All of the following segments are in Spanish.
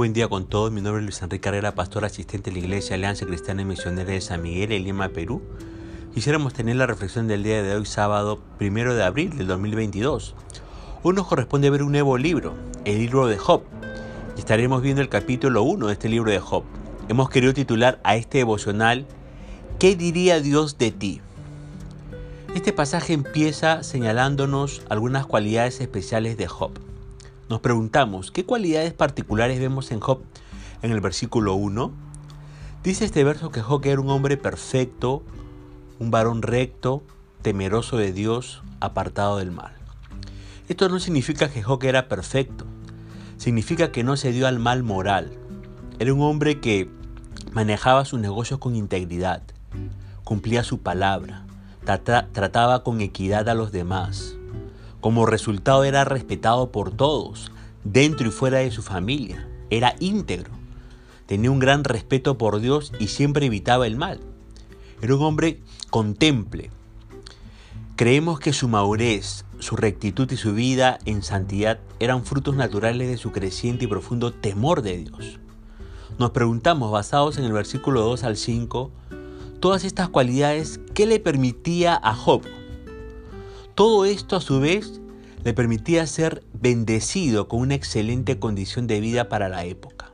buen día con todos. Mi nombre es Luis Enrique Carrera, pastor asistente de la Iglesia Alianza Cristiana y Misionera de San Miguel en Lima, Perú. Quisiéramos tener la reflexión del día de hoy, sábado primero de abril del 2022. Hoy nos corresponde ver un nuevo libro, el libro de Job. Y estaremos viendo el capítulo 1 de este libro de Job. Hemos querido titular a este devocional ¿Qué diría Dios de ti? Este pasaje empieza señalándonos algunas cualidades especiales de Job. Nos preguntamos, ¿qué cualidades particulares vemos en Job en el versículo 1? Dice este verso que Job era un hombre perfecto, un varón recto, temeroso de Dios, apartado del mal. Esto no significa que Job era perfecto, significa que no se dio al mal moral. Era un hombre que manejaba sus negocios con integridad, cumplía su palabra, trataba con equidad a los demás, como resultado era respetado por todos, dentro y fuera de su familia. Era íntegro. Tenía un gran respeto por Dios y siempre evitaba el mal. Era un hombre contemple. Creemos que su madurez, su rectitud y su vida en santidad eran frutos naturales de su creciente y profundo temor de Dios. Nos preguntamos, basados en el versículo 2 al 5, todas estas cualidades, ¿qué le permitía a Job todo esto a su vez le permitía ser bendecido con una excelente condición de vida para la época.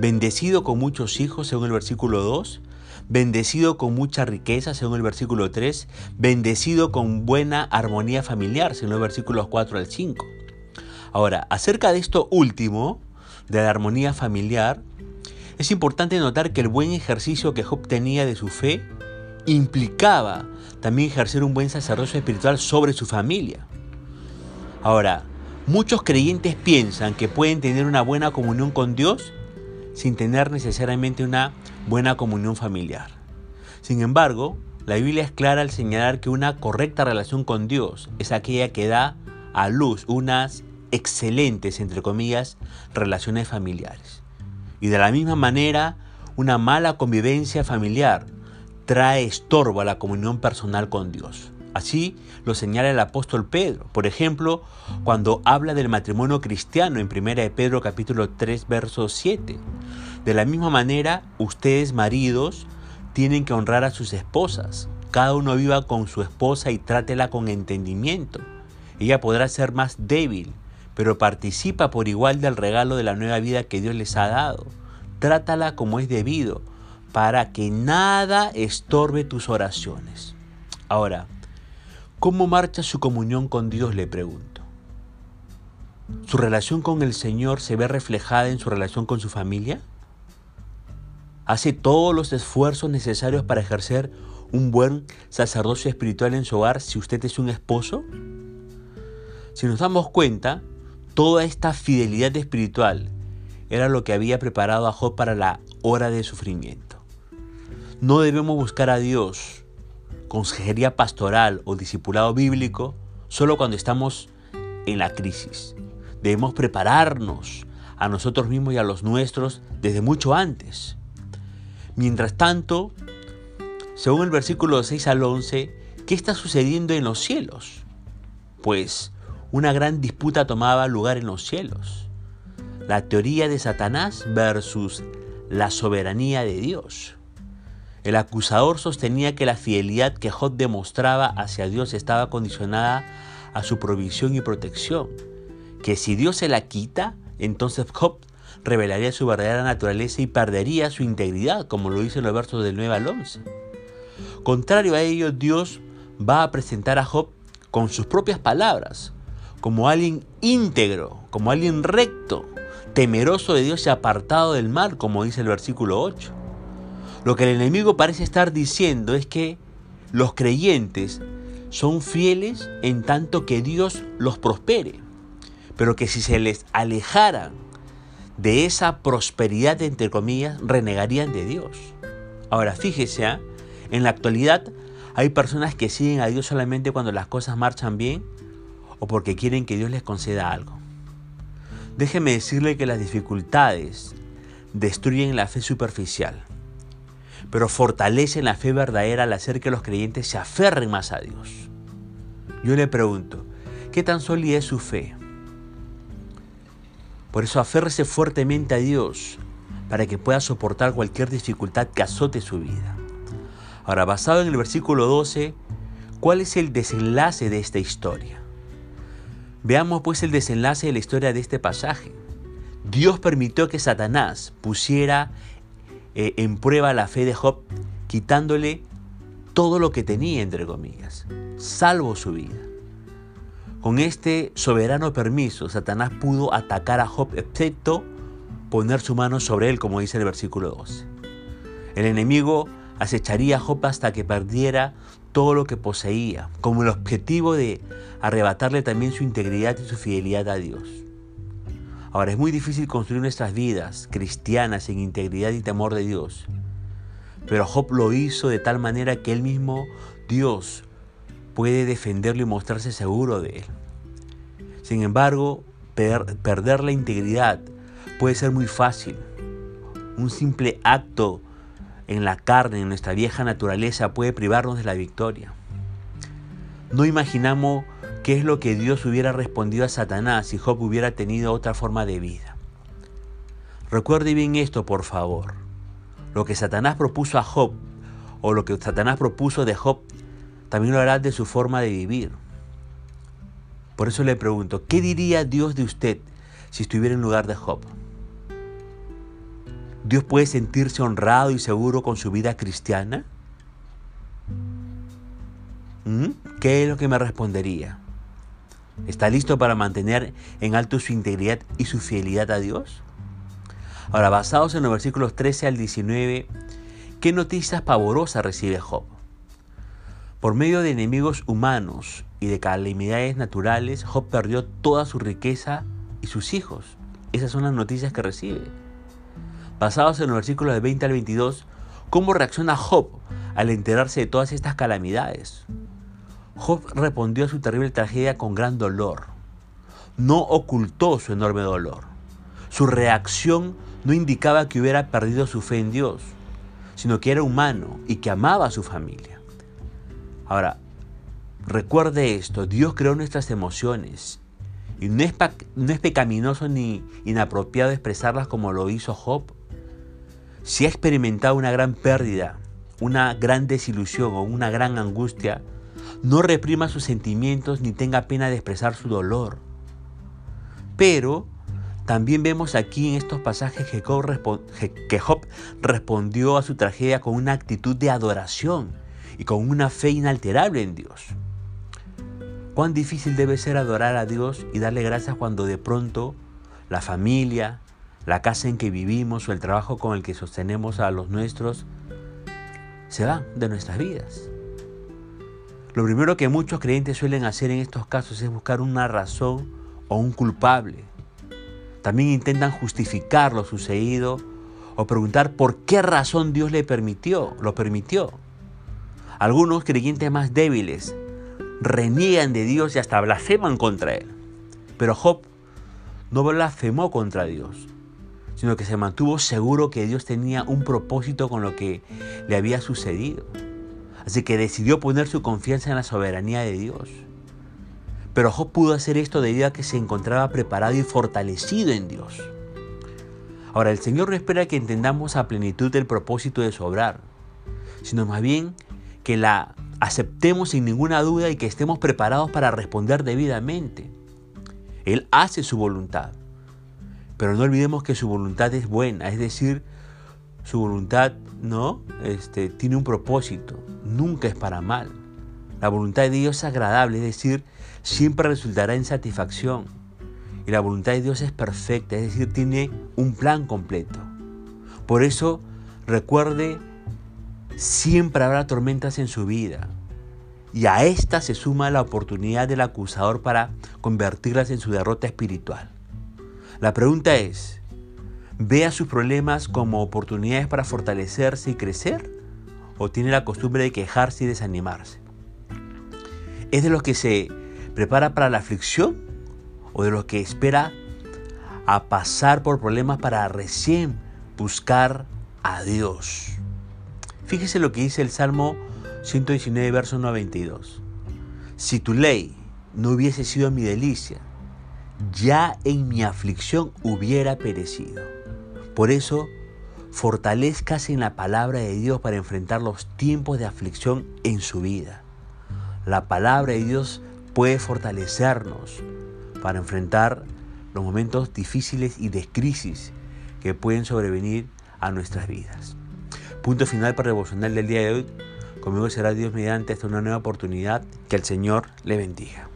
Bendecido con muchos hijos, según el versículo 2, bendecido con mucha riqueza, según el versículo 3, bendecido con buena armonía familiar, según los versículos 4 al 5. Ahora, acerca de esto último, de la armonía familiar, es importante notar que el buen ejercicio que Job tenía de su fe implicaba también ejercer un buen sacerdocio espiritual sobre su familia. Ahora, muchos creyentes piensan que pueden tener una buena comunión con Dios sin tener necesariamente una buena comunión familiar. Sin embargo, la Biblia es clara al señalar que una correcta relación con Dios es aquella que da a luz unas excelentes, entre comillas, relaciones familiares. Y de la misma manera, una mala convivencia familiar trae estorbo a la comunión personal con Dios. Así lo señala el apóstol Pedro, por ejemplo, cuando habla del matrimonio cristiano en 1 de Pedro capítulo 3 verso 7. De la misma manera, ustedes maridos tienen que honrar a sus esposas. Cada uno viva con su esposa y trátela con entendimiento. Ella podrá ser más débil, pero participa por igual del regalo de la nueva vida que Dios les ha dado. Trátala como es debido, para que nada estorbe tus oraciones. Ahora, ¿cómo marcha su comunión con Dios? Le pregunto. ¿Su relación con el Señor se ve reflejada en su relación con su familia? ¿Hace todos los esfuerzos necesarios para ejercer un buen sacerdocio espiritual en su hogar si usted es un esposo? Si nos damos cuenta, toda esta fidelidad espiritual era lo que había preparado a Job para la hora de sufrimiento. No debemos buscar a Dios, consejería pastoral o discipulado bíblico solo cuando estamos en la crisis. Debemos prepararnos a nosotros mismos y a los nuestros desde mucho antes. Mientras tanto, según el versículo 6 al 11, ¿qué está sucediendo en los cielos? Pues una gran disputa tomaba lugar en los cielos. La teoría de Satanás versus la soberanía de Dios. El acusador sostenía que la fidelidad que Job demostraba hacia Dios estaba condicionada a su provisión y protección, que si Dios se la quita, entonces Job revelaría su verdadera naturaleza y perdería su integridad, como lo dice en los versos del 9 al 11. Contrario a ello, Dios va a presentar a Job con sus propias palabras, como alguien íntegro, como alguien recto, temeroso de Dios y apartado del mal, como dice el versículo 8. Lo que el enemigo parece estar diciendo es que los creyentes son fieles en tanto que Dios los prospere, pero que si se les alejaran de esa prosperidad, entre comillas, renegarían de Dios. Ahora, fíjese, ¿ah? en la actualidad hay personas que siguen a Dios solamente cuando las cosas marchan bien o porque quieren que Dios les conceda algo. Déjeme decirle que las dificultades destruyen la fe superficial pero fortalecen la fe verdadera al hacer que los creyentes se aferren más a Dios. Yo le pregunto, ¿qué tan sólida es su fe? Por eso aférrese fuertemente a Dios para que pueda soportar cualquier dificultad que azote su vida. Ahora, basado en el versículo 12, ¿cuál es el desenlace de esta historia? Veamos pues el desenlace de la historia de este pasaje. Dios permitió que Satanás pusiera eh, en prueba la fe de Job, quitándole todo lo que tenía, entre comillas, salvo su vida. Con este soberano permiso, Satanás pudo atacar a Job, excepto poner su mano sobre él, como dice el versículo 12. El enemigo acecharía a Job hasta que perdiera todo lo que poseía, como el objetivo de arrebatarle también su integridad y su fidelidad a Dios. Ahora es muy difícil construir nuestras vidas cristianas en integridad y temor de Dios, pero Job lo hizo de tal manera que él mismo, Dios, puede defenderlo y mostrarse seguro de él. Sin embargo, perder la integridad puede ser muy fácil. Un simple acto en la carne, en nuestra vieja naturaleza, puede privarnos de la victoria. No imaginamos qué es lo que Dios hubiera respondido a Satanás si Job hubiera tenido otra forma de vida. Recuerde bien esto, por favor. Lo que Satanás propuso a Job, o lo que Satanás propuso de Job, también lo hará de su forma de vivir. Por eso le pregunto, ¿qué diría Dios de usted si estuviera en lugar de Job? ¿Dios puede sentirse honrado y seguro con su vida cristiana? ¿Mm? ¿Qué es lo que me respondería? ¿Está listo para mantener en alto su integridad y su fidelidad a Dios? Ahora, basados en los versículos 13 al 19, ¿qué noticias pavorosas recibe Job? Por medio de enemigos humanos y de calamidades naturales, Job perdió toda su riqueza y sus hijos. Esas son las noticias que recibe. Basados en los versículos de 20 al 22, ¿cómo reacciona Job al enterarse de todas estas calamidades? Job respondió a su terrible tragedia con gran dolor. No ocultó su enorme dolor. Su reacción no indicaba que hubiera perdido su fe en Dios, sino que era humano y que amaba a su familia. Ahora, recuerde esto, Dios creó nuestras emociones y no es, no es pecaminoso ni inapropiado expresarlas como lo hizo Job. Si ha experimentado una gran pérdida, una gran desilusión o una gran angustia, no reprima sus sentimientos ni tenga pena de expresar su dolor. Pero también vemos aquí en estos pasajes que Job, respondió a su tragedia con una actitud de adoración y con una fe inalterable en Dios. Cuán difícil debe ser adorar a Dios y darle gracias cuando de pronto la familia, la casa en que vivimos o el trabajo con el que sostenemos a los nuestros se van de nuestras vidas. Lo primero que muchos creyentes suelen hacer en estos casos es buscar una razón o un culpable. También intentan justificar lo sucedido o preguntar por qué razón Dios le permitió, lo permitió. Algunos creyentes más débiles reniegan de Dios y hasta blasfeman contra él. Pero Job no blasfemó contra Dios, sino que se mantuvo seguro que Dios tenía un propósito con lo que le había sucedido. Así que decidió poner su confianza en la soberanía de Dios. Pero Job pudo hacer esto debido a que se encontraba preparado y fortalecido en Dios. Ahora, el Señor no espera que entendamos a plenitud el propósito de sobrar, sino más bien que la aceptemos sin ninguna duda y que estemos preparados para responder debidamente. Él hace su voluntad. Pero no olvidemos que su voluntad es buena, es decir, su voluntad no este, tiene un propósito, nunca es para mal. La voluntad de Dios es agradable, es decir, siempre resultará en satisfacción. Y la voluntad de Dios es perfecta, es decir, tiene un plan completo. Por eso, recuerde, siempre habrá tormentas en su vida. Y a esta se suma la oportunidad del acusador para convertirlas en su derrota espiritual. La pregunta es, ¿ve a sus problemas como oportunidades para fortalecerse y crecer? ¿O tiene la costumbre de quejarse y desanimarse? ¿Es de los que se prepara para la aflicción o de los que espera a pasar por problemas para recién buscar a Dios? Fíjese lo que dice el Salmo 119, verso 92. Si tu ley no hubiese sido mi delicia, ya en mi aflicción hubiera perecido. Por eso, fortalezcase en la palabra de Dios para enfrentar los tiempos de aflicción en su vida. La palabra de Dios puede fortalecernos para enfrentar los momentos difíciles y de crisis que pueden sobrevenir a nuestras vidas. Punto final para el devocional del día de hoy. Conmigo será Dios mediante esta una nueva oportunidad. Que el Señor le bendiga.